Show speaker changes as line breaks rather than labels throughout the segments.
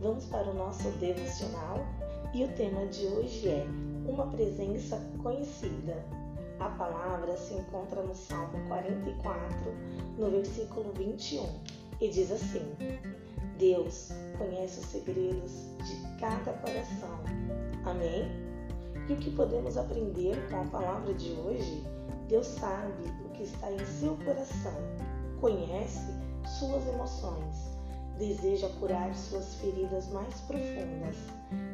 Vamos para o nosso devocional e o tema de hoje é Uma presença conhecida. A palavra se encontra no Salmo 44, no versículo 21, e diz assim: Deus conhece os segredos de cada coração. Amém? E o que podemos aprender com a palavra de hoje? Deus sabe o que está em seu coração, conhece suas emoções, deseja curar suas feridas mais profundas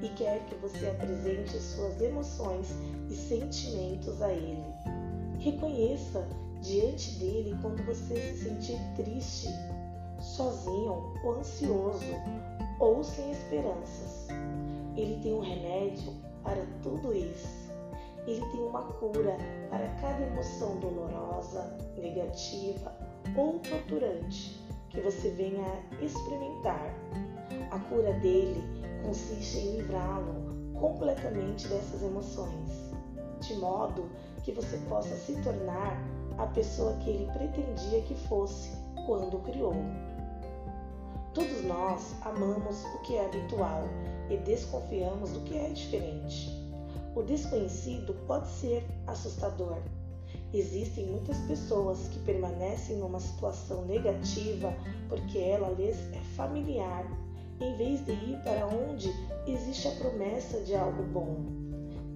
e quer que você apresente suas emoções e sentimentos a Ele. Reconheça diante dele quando você se sentir triste, sozinho ou ansioso ou sem esperanças. Ele tem um remédio para tudo isso. Ele tem uma cura para cada emoção dolorosa, negativa ou torturante que você venha experimentar. A cura dele consiste em livrá-lo completamente dessas emoções, de modo que você possa se tornar a pessoa que ele pretendia que fosse quando o criou. Todos nós amamos o que é habitual e desconfiamos do que é diferente. O desconhecido pode ser assustador. Existem muitas pessoas que permanecem numa situação negativa porque ela lhes é familiar, em vez de ir para onde existe a promessa de algo bom.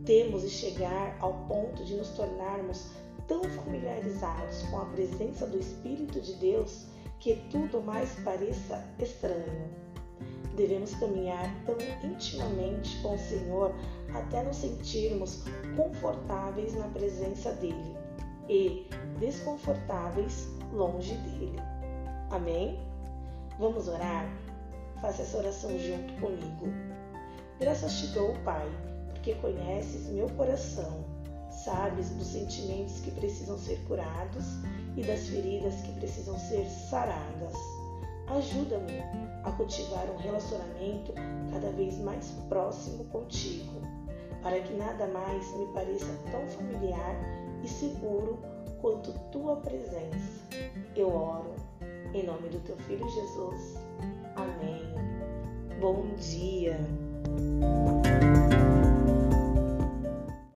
Temos de chegar ao ponto de nos tornarmos tão familiarizados com a presença do Espírito de Deus que tudo mais pareça estranho. Devemos caminhar tão intimamente com o Senhor até nos sentirmos confortáveis na presença dele e desconfortáveis longe dele. Amém? Vamos orar? Faça essa oração junto comigo. Graças te dou, Pai, porque conheces meu coração, sabes dos sentimentos que precisam ser curados e das feridas que precisam ser saradas. Ajuda-me a cultivar um relacionamento cada vez mais próximo contigo, para que nada mais me pareça tão familiar e seguro quanto tua presença. Eu oro em nome do teu filho Jesus. Amém. Bom dia.